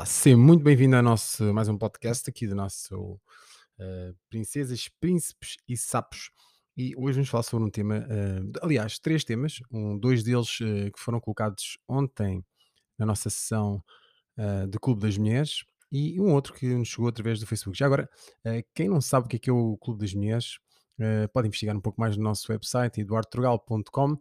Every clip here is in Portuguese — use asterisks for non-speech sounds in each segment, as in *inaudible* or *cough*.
Olá, seja muito bem-vindo a nosso, mais um podcast aqui do nosso uh, Princesas, Príncipes e Sapos. E hoje vamos falar sobre um tema, uh, aliás, três temas, um, dois deles uh, que foram colocados ontem na nossa sessão de Clube das Mulheres e um outro que nos chegou através do Facebook. Já agora, quem não sabe o que é, que é o Clube das Mulheres, pode investigar um pouco mais no nosso website, eduardotrogal.com,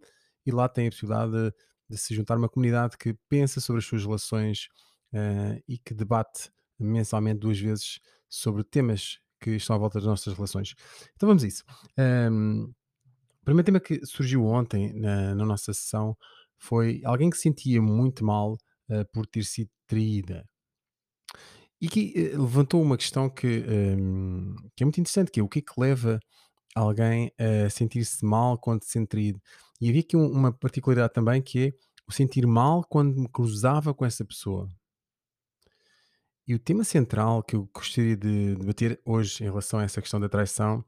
e lá tem a possibilidade de, de se juntar a uma comunidade que pensa sobre as suas relações uh, e que debate mensalmente duas vezes sobre temas que estão à volta das nossas relações. Então vamos a isso. Um, o primeiro tema que surgiu ontem na, na, nossa sessão foi alguém que se sentia muito mal uh, por ter sido traída. E que uh, levantou uma questão que, um, que, é muito interessante, que é o que é que leva alguém a sentir-se mal quando se sente traído. E havia aqui um, uma particularidade também que é o sentir mal quando me cruzava com essa pessoa. E o tema central que eu gostaria de debater hoje em relação a essa questão da traição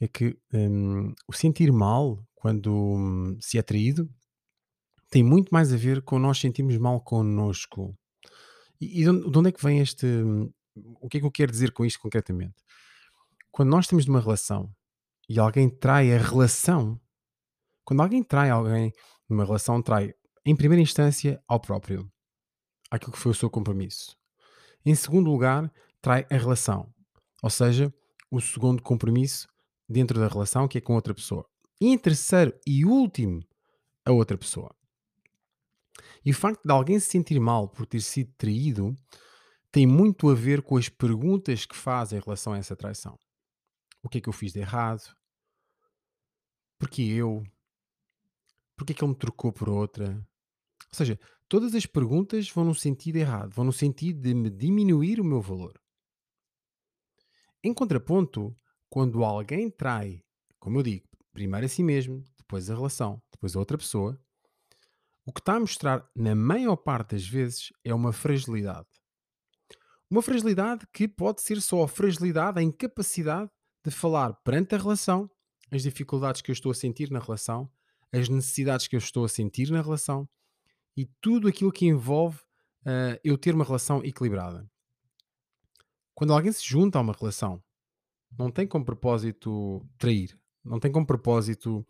é que hum, o sentir mal quando hum, se é traído tem muito mais a ver com nós sentirmos mal connosco. E, e de onde é que vem este. Hum, o que é que eu quero dizer com isto concretamente? Quando nós estamos numa relação e alguém trai a relação, quando alguém trai alguém numa relação, trai em primeira instância ao próprio, aquilo que foi o seu compromisso. Em segundo lugar, trai a relação, ou seja, o segundo compromisso dentro da relação que é com outra pessoa. E em terceiro e último, a outra pessoa. E o facto de alguém se sentir mal por ter sido traído tem muito a ver com as perguntas que faz em relação a essa traição. O que é que eu fiz de errado? Porquê eu? Porquê é que ele me trocou por outra? Ou seja, todas as perguntas vão no sentido errado, vão no sentido de me diminuir o meu valor. Em contraponto, quando alguém trai, como eu digo, primeiro a si mesmo, depois a relação, depois a outra pessoa, o que está a mostrar, na maior parte das vezes, é uma fragilidade. Uma fragilidade que pode ser só a fragilidade, a incapacidade de falar perante a relação, as dificuldades que eu estou a sentir na relação, as necessidades que eu estou a sentir na relação, e tudo aquilo que envolve uh, eu ter uma relação equilibrada. Quando alguém se junta a uma relação, não tem como propósito trair, não tem como propósito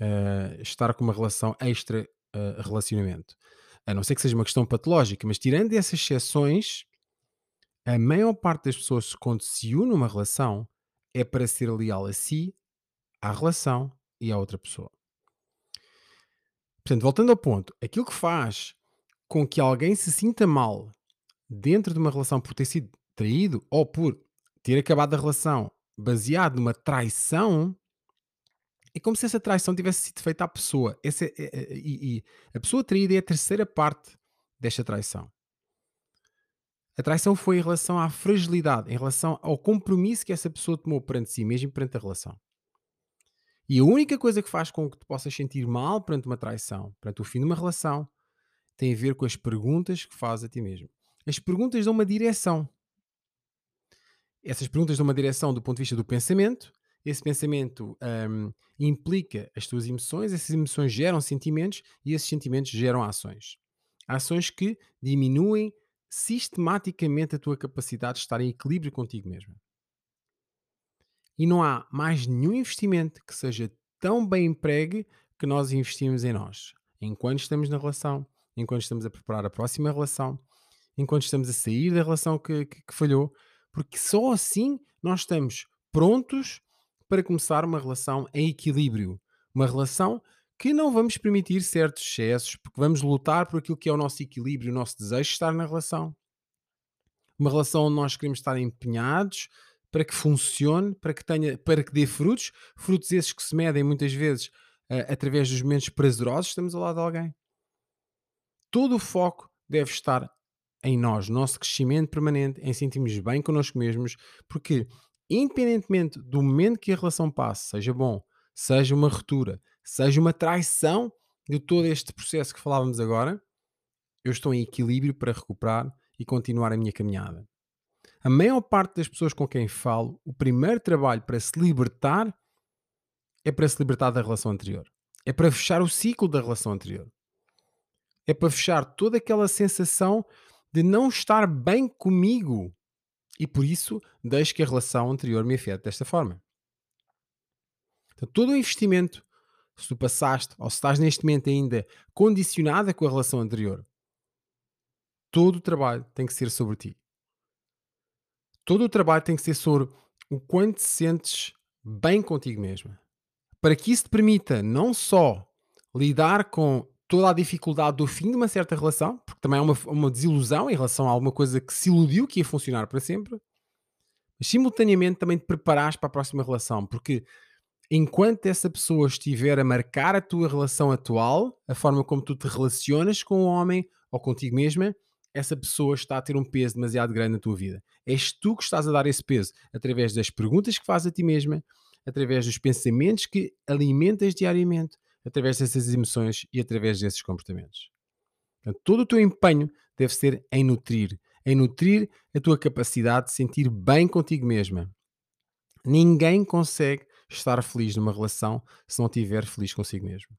uh, estar com uma relação extra uh, relacionamento. A não ser que seja uma questão patológica, mas tirando essas exceções, a maior parte das pessoas, quando se une uma relação, é para ser leal a si, à relação e à outra pessoa. Portanto, voltando ao ponto, aquilo que faz com que alguém se sinta mal dentro de uma relação por ter sido traído ou por ter acabado a relação baseado numa traição é como se essa traição tivesse sido feita à pessoa. É, é, é, e, a pessoa traída é a terceira parte desta traição. A traição foi em relação à fragilidade, em relação ao compromisso que essa pessoa tomou perante si mesmo e perante a relação. E a única coisa que faz com que tu possas sentir mal perante uma traição, perante o fim de uma relação, tem a ver com as perguntas que fazes a ti mesmo. As perguntas dão uma direção. Essas perguntas dão uma direção do ponto de vista do pensamento. Esse pensamento um, implica as tuas emoções, essas emoções geram sentimentos e esses sentimentos geram ações. Ações que diminuem sistematicamente a tua capacidade de estar em equilíbrio contigo mesmo. E não há mais nenhum investimento que seja tão bem empregue que nós investimos em nós. Enquanto estamos na relação, enquanto estamos a preparar a próxima relação, enquanto estamos a sair da relação que, que, que falhou, porque só assim nós estamos prontos para começar uma relação em equilíbrio. Uma relação que não vamos permitir certos excessos, porque vamos lutar por aquilo que é o nosso equilíbrio, o nosso desejo de estar na relação. Uma relação onde nós queremos estar empenhados, para que funcione, para que tenha, para que dê frutos, frutos esses que se medem muitas vezes uh, através dos momentos prazerosos, estamos ao lado de alguém. Todo o foco deve estar em nós, nosso crescimento permanente, em sentirmos bem connosco mesmos, porque independentemente do momento que a relação passe, seja bom, seja uma ruptura, seja uma traição de todo este processo que falávamos agora, eu estou em equilíbrio para recuperar e continuar a minha caminhada. A maior parte das pessoas com quem falo, o primeiro trabalho para se libertar é para se libertar da relação anterior. É para fechar o ciclo da relação anterior. É para fechar toda aquela sensação de não estar bem comigo e por isso deixo que a relação anterior me afete desta forma. Então, todo o investimento, se tu passaste ou se estás neste momento ainda condicionada com a relação anterior, todo o trabalho tem que ser sobre ti. Todo o trabalho tem que ser sobre o quanto te sentes bem contigo mesma. Para que isso te permita não só lidar com toda a dificuldade do fim de uma certa relação, porque também é uma, uma desilusão em relação a alguma coisa que se iludiu que ia funcionar para sempre, mas simultaneamente também te preparares para a próxima relação, porque enquanto essa pessoa estiver a marcar a tua relação atual, a forma como tu te relacionas com o homem ou contigo mesma, essa pessoa está a ter um peso demasiado grande na tua vida. És tu que estás a dar esse peso através das perguntas que fazes a ti mesma, através dos pensamentos que alimentas diariamente, através dessas emoções e através desses comportamentos. Portanto, todo o teu empenho deve ser em nutrir, em nutrir a tua capacidade de sentir bem contigo mesma. Ninguém consegue estar feliz numa relação se não estiver feliz consigo mesmo.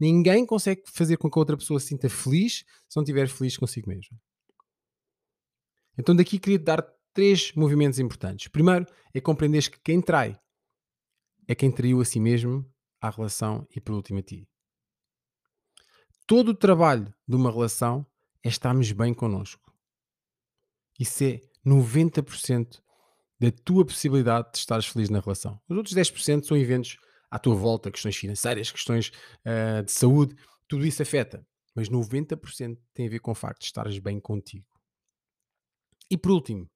Ninguém consegue fazer com que a outra pessoa se sinta feliz se não estiver feliz consigo mesmo. Então daqui queria dar três movimentos importantes. Primeiro é compreenderes que quem trai é quem traiu a si mesmo à relação e por último a ti. Todo o trabalho de uma relação é estarmos bem connosco. Isso é 90% da tua possibilidade de estares feliz na relação. Os outros 10% são eventos à tua volta, questões financeiras, questões uh, de saúde, tudo isso afeta. Mas 90% tem a ver com o facto de estares bem contigo. E por último,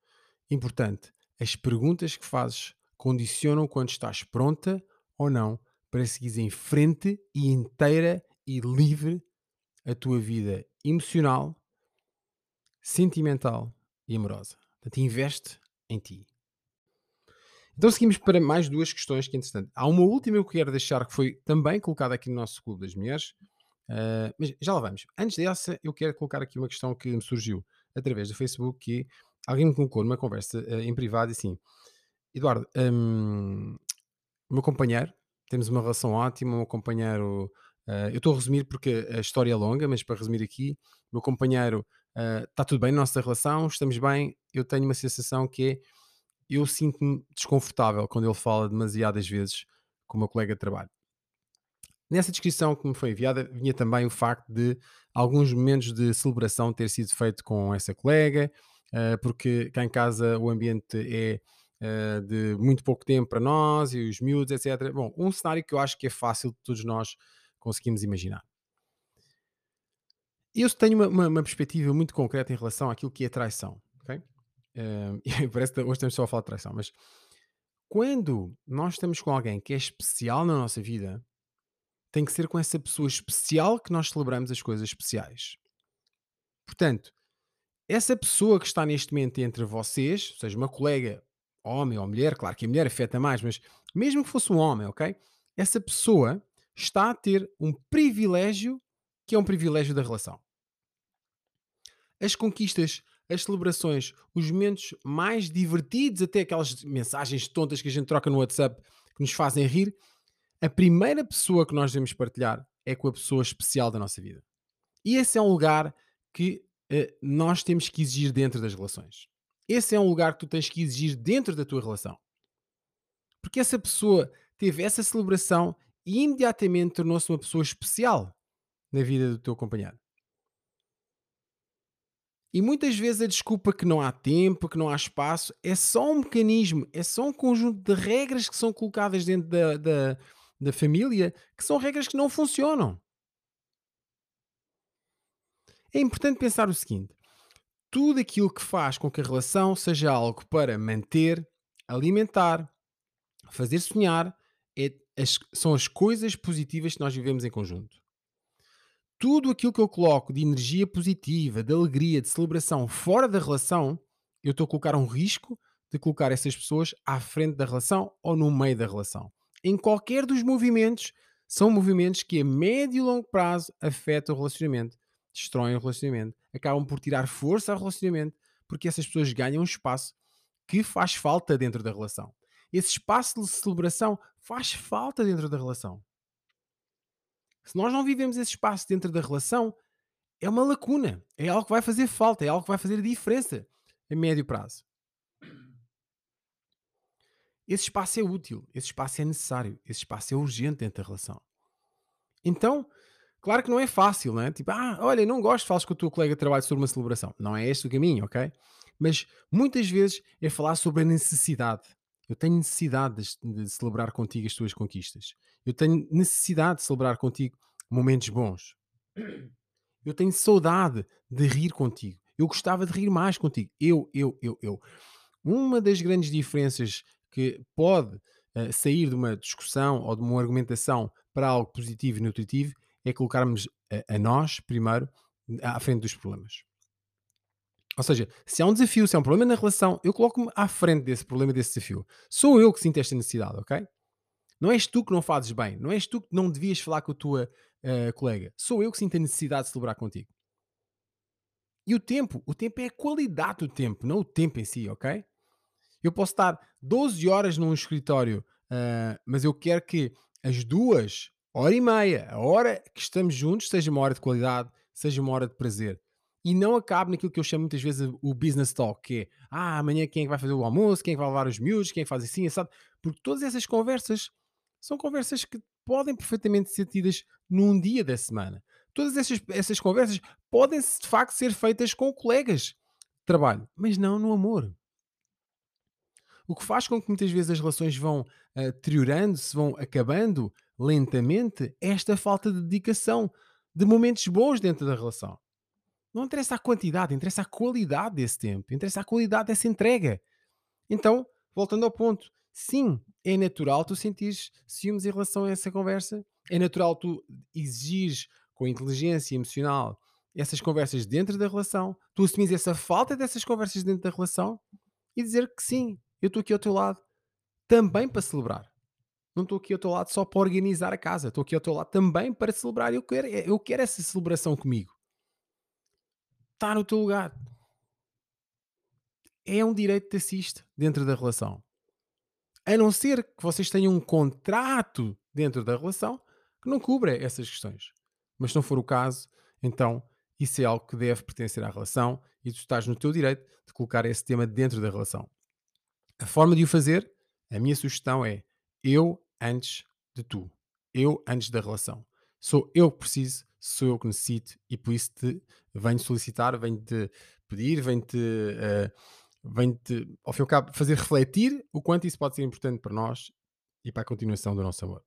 importante, as perguntas que fazes condicionam quando estás pronta ou não para seguir em frente e inteira e livre a tua vida emocional, sentimental e amorosa. Portanto, investe em ti. Então seguimos para mais duas questões que interessante. Há uma última que eu quero deixar que foi também colocada aqui no nosso Clube das Mulheres, uh, mas já lá vamos. Antes dessa, eu quero colocar aqui uma questão que me surgiu através do Facebook, que alguém me colocou numa conversa uh, em privado assim, Eduardo, um, meu companheiro temos uma relação ótima, meu companheiro. Uh, eu estou a resumir porque a história é longa, mas para resumir aqui, meu companheiro está tudo bem na nossa relação, estamos bem. Eu tenho uma sensação que é eu sinto-me desconfortável quando ele fala demasiadas vezes com o meu colega de trabalho. Nessa descrição que me foi enviada, vinha também o facto de alguns momentos de celebração ter sido feito com essa colega, uh, porque cá em casa o ambiente é uh, de muito pouco tempo para nós e os miúdos, etc. Bom, um cenário que eu acho que é fácil de todos nós conseguimos imaginar. Eu tenho uma, uma, uma perspectiva muito concreta em relação àquilo que é traição. Okay? Uh, *laughs* parece que hoje estamos só a falar de traição, mas quando nós estamos com alguém que é especial na nossa vida, tem que ser com essa pessoa especial que nós celebramos as coisas especiais. Portanto, essa pessoa que está neste momento entre vocês, seja, uma colega homem ou mulher, claro que a mulher afeta mais, mas mesmo que fosse um homem, ok? Essa pessoa está a ter um privilégio que é um privilégio da relação. As conquistas, as celebrações, os momentos mais divertidos, até aquelas mensagens tontas que a gente troca no WhatsApp que nos fazem rir, a primeira pessoa que nós devemos partilhar é com a pessoa especial da nossa vida. E esse é um lugar que uh, nós temos que exigir dentro das relações. Esse é um lugar que tu tens que exigir dentro da tua relação. Porque essa pessoa teve essa celebração e imediatamente tornou-se uma pessoa especial na vida do teu companheiro. E muitas vezes a desculpa que não há tempo, que não há espaço, é só um mecanismo, é só um conjunto de regras que são colocadas dentro da, da, da família, que são regras que não funcionam. É importante pensar o seguinte: tudo aquilo que faz com que a relação seja algo para manter, alimentar, fazer sonhar, é, as, são as coisas positivas que nós vivemos em conjunto. Tudo aquilo que eu coloco de energia positiva, de alegria, de celebração fora da relação, eu estou a colocar um risco de colocar essas pessoas à frente da relação ou no meio da relação. Em qualquer dos movimentos, são movimentos que a médio e longo prazo afetam o relacionamento destroem o relacionamento, acabam por tirar força ao relacionamento, porque essas pessoas ganham um espaço que faz falta dentro da relação. Esse espaço de celebração faz falta dentro da relação. Se nós não vivemos esse espaço dentro da relação, é uma lacuna, é algo que vai fazer falta, é algo que vai fazer a diferença a médio prazo. Esse espaço é útil, esse espaço é necessário, esse espaço é urgente dentro da relação. Então, claro que não é fácil, não é? Tipo, ah, olha, não gosto, falas com o teu colega de trabalho sobre uma celebração. Não é este o caminho, ok? Mas muitas vezes é falar sobre a necessidade. Eu tenho necessidade de, celebrar contigo as tuas conquistas. Eu tenho necessidade de celebrar contigo momentos bons. Eu tenho saudade de rir contigo. Eu gostava de rir mais contigo. Eu, eu, eu, eu. Uma das grandes diferenças que pode uh, sair de uma discussão ou de uma argumentação para algo positivo e nutritivo é colocarmos a, a nós, primeiro, à frente dos problemas. Ou seja, se há um desafio, se há um problema na relação, eu coloco-me à frente desse problema, desse desafio. Sou eu que sinto esta necessidade, ok? Não és tu que não fazes bem, não és tu que não devias falar com a tua uh, colega. Sou eu que sinto a necessidade de celebrar contigo. E o tempo, o tempo é a qualidade do tempo, não o tempo em si, ok? Eu posso estar 12 horas num escritório, uh, mas eu quero que as duas, hora e meia, a hora que estamos juntos, seja uma hora de qualidade, seja uma hora de prazer. E não acabe naquilo que eu chamo muitas vezes o business talk, que é ah, amanhã quem é que vai fazer o almoço, quem é que vai levar os miúdos, quem é que faz assim, sabe? Porque todas essas conversas são conversas que podem perfeitamente ser tidas num dia da semana. Todas essas, essas conversas podem de facto ser feitas com colegas de trabalho, mas não no amor. O que faz com que muitas vezes as relações vão uh, deteriorando-se, vão acabando lentamente, é esta falta de dedicação, de momentos bons dentro da relação. Não interessa a quantidade, interessa a qualidade desse tempo, interessa a qualidade dessa entrega. Então, voltando ao ponto, sim, é natural tu sentires ciúmes em relação a essa conversa, é natural tu exigires com inteligência emocional essas conversas dentro da relação, tu assumires essa falta dessas conversas dentro da relação e dizer que sim, eu estou aqui ao teu lado também para celebrar. Não estou aqui ao teu lado só para organizar a casa, estou aqui ao teu lado também para celebrar. Eu quero, eu quero essa celebração comigo. Está no teu lugar. É um direito de assiste dentro da relação. A não ser que vocês tenham um contrato dentro da relação que não cubra essas questões. Mas se não for o caso, então isso é algo que deve pertencer à relação e tu estás no teu direito de colocar esse tema dentro da relação. A forma de o fazer, a minha sugestão é eu antes de tu. Eu antes da relação. Sou eu que preciso, sou eu que necessito e por isso te venho solicitar, venho-te pedir, venho-te, uh, venho-te, ao fim e ao cabo, fazer refletir o quanto isso pode ser importante para nós e para a continuação do nosso amor.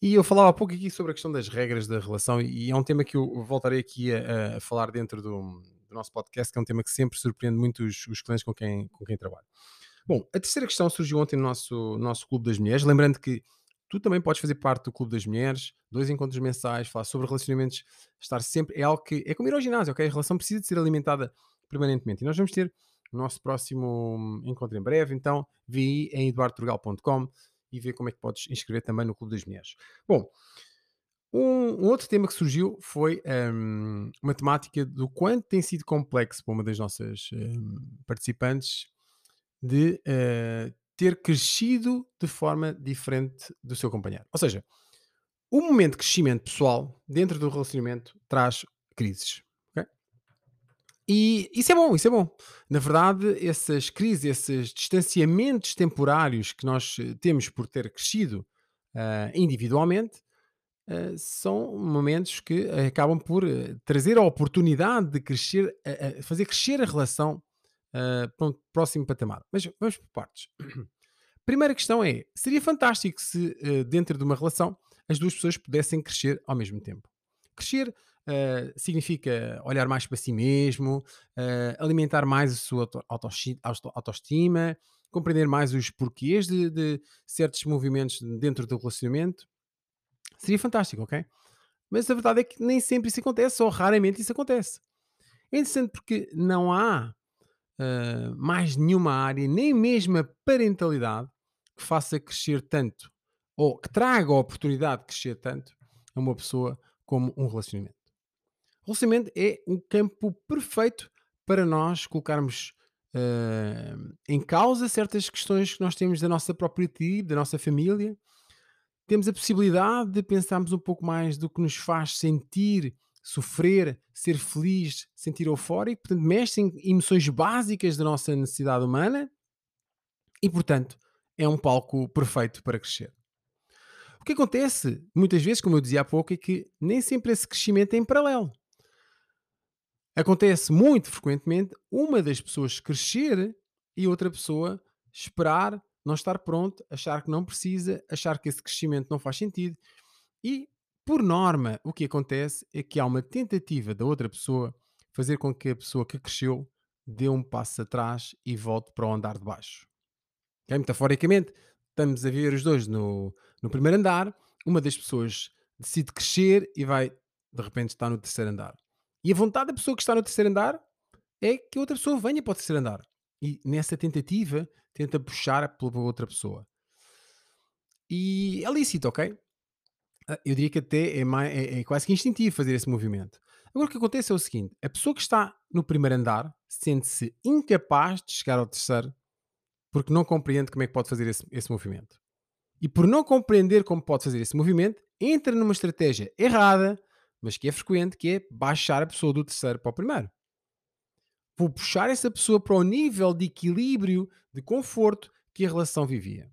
E eu falava há pouco aqui sobre a questão das regras da relação, e é um tema que eu voltarei aqui a, a falar dentro do, do, nosso podcast, que é um tema que sempre surpreende muito os, os clientes com quem, com quem trabalho. Bom, a terceira questão surgiu ontem no nosso, no nosso Clube das Mulheres, lembrando que tu também podes fazer parte do Clube das Mulheres, dois encontros mensais, falar sobre relacionamentos, estar sempre, é algo que, é como ir ao ginásio, ok? A relação precisa de ser alimentada permanentemente, e nós vamos ter o nosso próximo encontro em breve, então vi em eduardturgal.com e ver como é que podes inscrever também no Clube das Mulheres. Bom, um, um outro tema que surgiu foi um, uma temática do quanto tem sido complexo para uma das nossas um, participantes de uh, ter crescido de forma diferente do seu companheiro. Ou seja, o momento de crescimento pessoal dentro do relacionamento traz crises. E isso é bom, isso é bom. Na verdade, essas crises, esses distanciamentos temporários que nós eh, temos por ter crescido uh, individualmente, uh, são momentos que acabam por uh, trazer a oportunidade de crescer, fazer crescer a relação para um próximo patamar. Mas vamos por partes. *clears throat* Primeira questão é: seria fantástico se dentro de uma relação as duas pessoas pudessem crescer ao mesmo tempo. Crescer Uh, significa olhar mais para si mesmo, uh, alimentar mais a sua autoestima, compreender mais os porquês de, de, certos movimentos dentro do relacionamento. Seria fantástico, ok? Mas a verdade é que nem sempre isso acontece, ou raramente isso acontece. É interessante porque não há uh, mais nenhuma área, nem mesmo a parentalidade, que faça crescer tanto, ou que traga a oportunidade de crescer tanto a uma pessoa como um relacionamento. O relacionamento é um campo perfeito para nós colocarmos uh, em causa certas questões que nós temos da nossa própria tribo, da nossa família. Temos a possibilidade de pensarmos um pouco mais do que nos faz sentir sofrer, ser feliz, sentir eufórico, portanto, mexe em emoções básicas da nossa necessidade humana e, portanto, é um palco perfeito para crescer. O que acontece, muitas vezes, como eu dizia há pouco, é que nem sempre esse crescimento é em paralelo. Acontece muito frequentemente uma das pessoas crescer e outra pessoa esperar, não estar pronto, achar que não precisa, achar que esse crescimento não faz sentido. E, por norma, o que acontece é que há uma tentativa da outra pessoa fazer com que a pessoa que cresceu dê um passo atrás e volte para o andar de baixo. Okay? Metaforicamente, estamos a ver os dois no, no primeiro andar, uma das pessoas decide crescer e vai, de repente, estar no terceiro andar. E a vontade da pessoa que está no terceiro andar é que outra pessoa venha para o terceiro andar. E nessa tentativa, tenta puxar pela outra pessoa. E é lícito, ok? Ah, eu diria que até é, mais, é, é quase que instintivo fazer esse movimento. Agora o que acontece é o seguinte: a pessoa que está no primeiro andar sente-se incapaz de chegar ao terceiro porque não compreende como é que pode fazer esse, esse movimento. E por não compreender como pode fazer esse movimento, entra numa estratégia errada, mas que é frequente, que é baixar a pessoa do terceiro para o primeiro. Vou puxar essa pessoa para o nível de equilíbrio, de conforto que a relação vivia.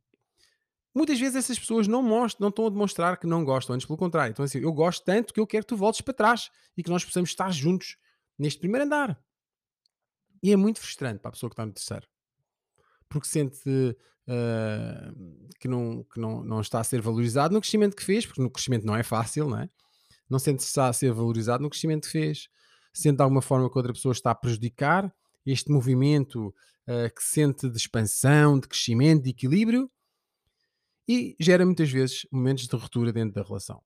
Muitas vezes essas pessoas não mostram, não estão a demonstrar que não gostam, antes pelo contrário. Então assim, eu gosto tanto que eu quero que tu voltes para trás e que nós possamos estar juntos neste primeiro andar. E é muito frustrante para a pessoa que está no terceiro porque sente uh, que, não, que não, não está a ser valorizado no crescimento que fez, porque no crescimento não é fácil, não é? Não sente está a ser valorizado no crescimento que fez, sente de alguma forma que outra pessoa está a prejudicar este movimento uh, que sente de expansão, de crescimento, de equilíbrio e gera muitas vezes momentos de ruptura dentro da relação.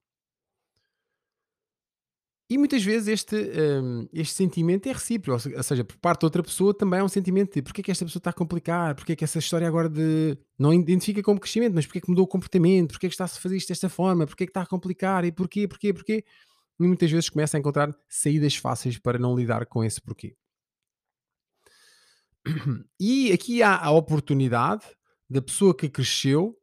E muitas vezes este, um, este sentimento é recíproco, ou seja, por parte de outra pessoa também é um sentimento de porque é que esta pessoa está a complicar, porque é que essa história agora de não identifica como crescimento, mas porque é que mudou o comportamento, porque é que está a fazer isto desta forma, porque é que está a complicar e porquê, porquê, porquê. E muitas vezes começa a encontrar saídas fáceis para não lidar com esse porquê. *clears throat* E aqui há a oportunidade da pessoa que cresceu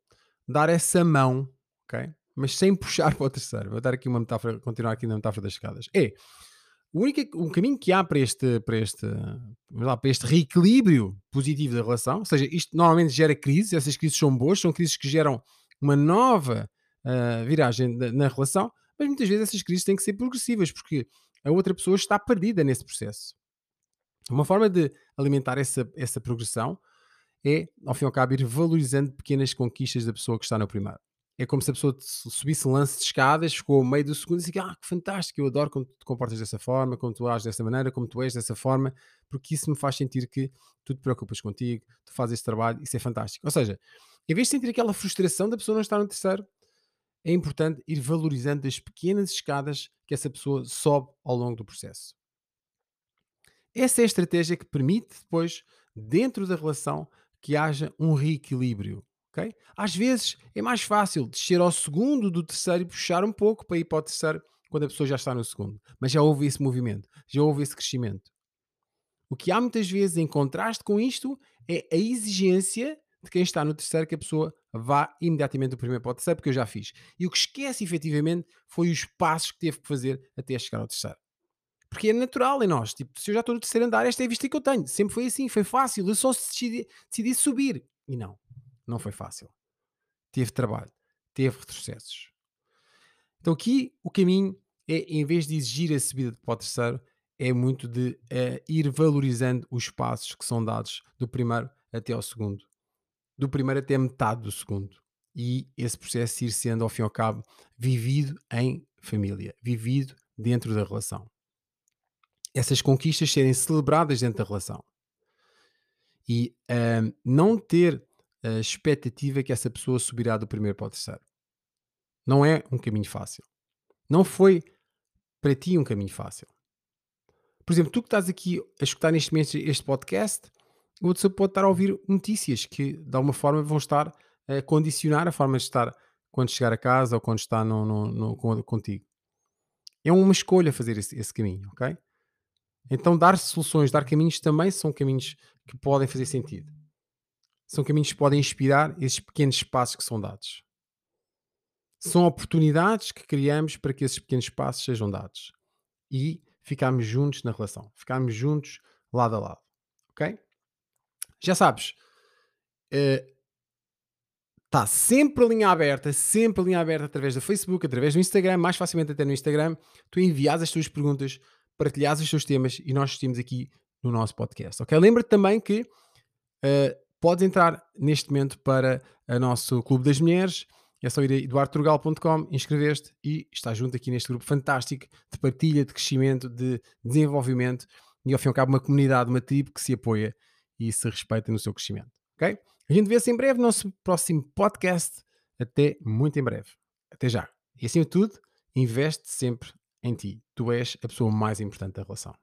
dar essa mão, ok? mas sem puxar *laughs* para o terceiro. Vou dar aqui uma metáfora, continuar aqui na metáfora das escadas. É o único o caminho que há para este, para este, lá, para este reequilíbrio positivo da relação, ou seja, isto normalmente gera crises, essas crises são boas, são crises que geram uma nova uh, viragem na, na relação, mas muitas vezes essas crises têm que ser progressivas, porque a outra pessoa está perdida nesse processo. Uma forma de alimentar essa, essa progressão é, ao fim e ao cabo, ir valorizando pequenas conquistas da pessoa que está no primeiro é como se a pessoa subisse um lance de escadas, ficou ao meio do segundo e disse: Ah, que fantástico, eu adoro quando te comportas dessa forma, como tu ages dessa maneira, como tu és dessa forma, porque isso me faz sentir que tu te preocupas contigo, tu fazes esse trabalho, isso é fantástico. Ou seja, em vez de sentir aquela frustração da pessoa não estar no terceiro, é importante ir valorizando as pequenas escadas que essa pessoa sobe ao longo do processo. Essa é a estratégia que permite depois, dentro da relação, que haja um reequilíbrio Okay? Às vezes é mais fácil descer ao segundo do terceiro e puxar um pouco para ir para o terceiro quando a pessoa já está no segundo. Mas já houve esse movimento, já houve esse crescimento. O que há muitas vezes em contraste com isto é a exigência de quem está no terceiro que a pessoa vá imediatamente do primeiro para o terceiro, porque eu já fiz. E o que esquece efetivamente foi os passos que teve que fazer até chegar ao terceiro. Porque é natural em nós. Tipo, se eu já estou no terceiro andar, esta é a vista que eu tenho. Sempre foi assim, foi fácil. Eu só decidi, decidi subir. E não. Não foi fácil. Teve trabalho, teve retrocessos. Então aqui o caminho é, em vez de exigir a subida para o terceiro, é muito de uh, ir valorizando os passos que são dados do primeiro até ao segundo. Do primeiro até metade do segundo. E esse processo ir sendo, ao fim e ao cabo, vivido em família, vivido dentro da relação. Essas conquistas serem celebradas dentro da relação. E uh, não ter a expectativa que essa pessoa subirá do primeiro para o terceiro. Não é um caminho fácil. Não foi para ti um caminho fácil. Por exemplo, tu que estás aqui a escutar neste momento este podcast, o outro pode estar a ouvir notícias que de alguma forma vão estar a condicionar a forma de estar quando chegar a casa ou quando está no, no, no, contigo. É uma escolha fazer esse, esse caminho, ok? Então, dar soluções, dar caminhos também são caminhos que podem fazer sentido são caminhos que podem inspirar esses pequenos passos que são dados. São oportunidades que criamos para que esses pequenos passos sejam dados. e ficarmos juntos na relação, ficarmos juntos lado a lado, ok? Já sabes, está uh, sempre a linha aberta, sempre a linha aberta através do Facebook, através do Instagram, mais facilmente até no Instagram. Tu envias as tuas perguntas, partilhas os teus temas e nós assistimos aqui no nosso podcast, ok? Lembra-te também que uh, podes entrar neste momento para o nosso Clube das Mulheres. É só ir a eduardoturgal.com, inscrever-te e estás junto aqui neste grupo fantástico de partilha, de crescimento, de desenvolvimento e ao fim e ao cabo uma comunidade, uma tribo que se apoia e se respeita no seu crescimento. Ok? A gente vê-se em breve no nosso próximo podcast. Até muito em breve. Até já. E acima de tudo, investe sempre em ti. Tu és a pessoa mais importante da relação.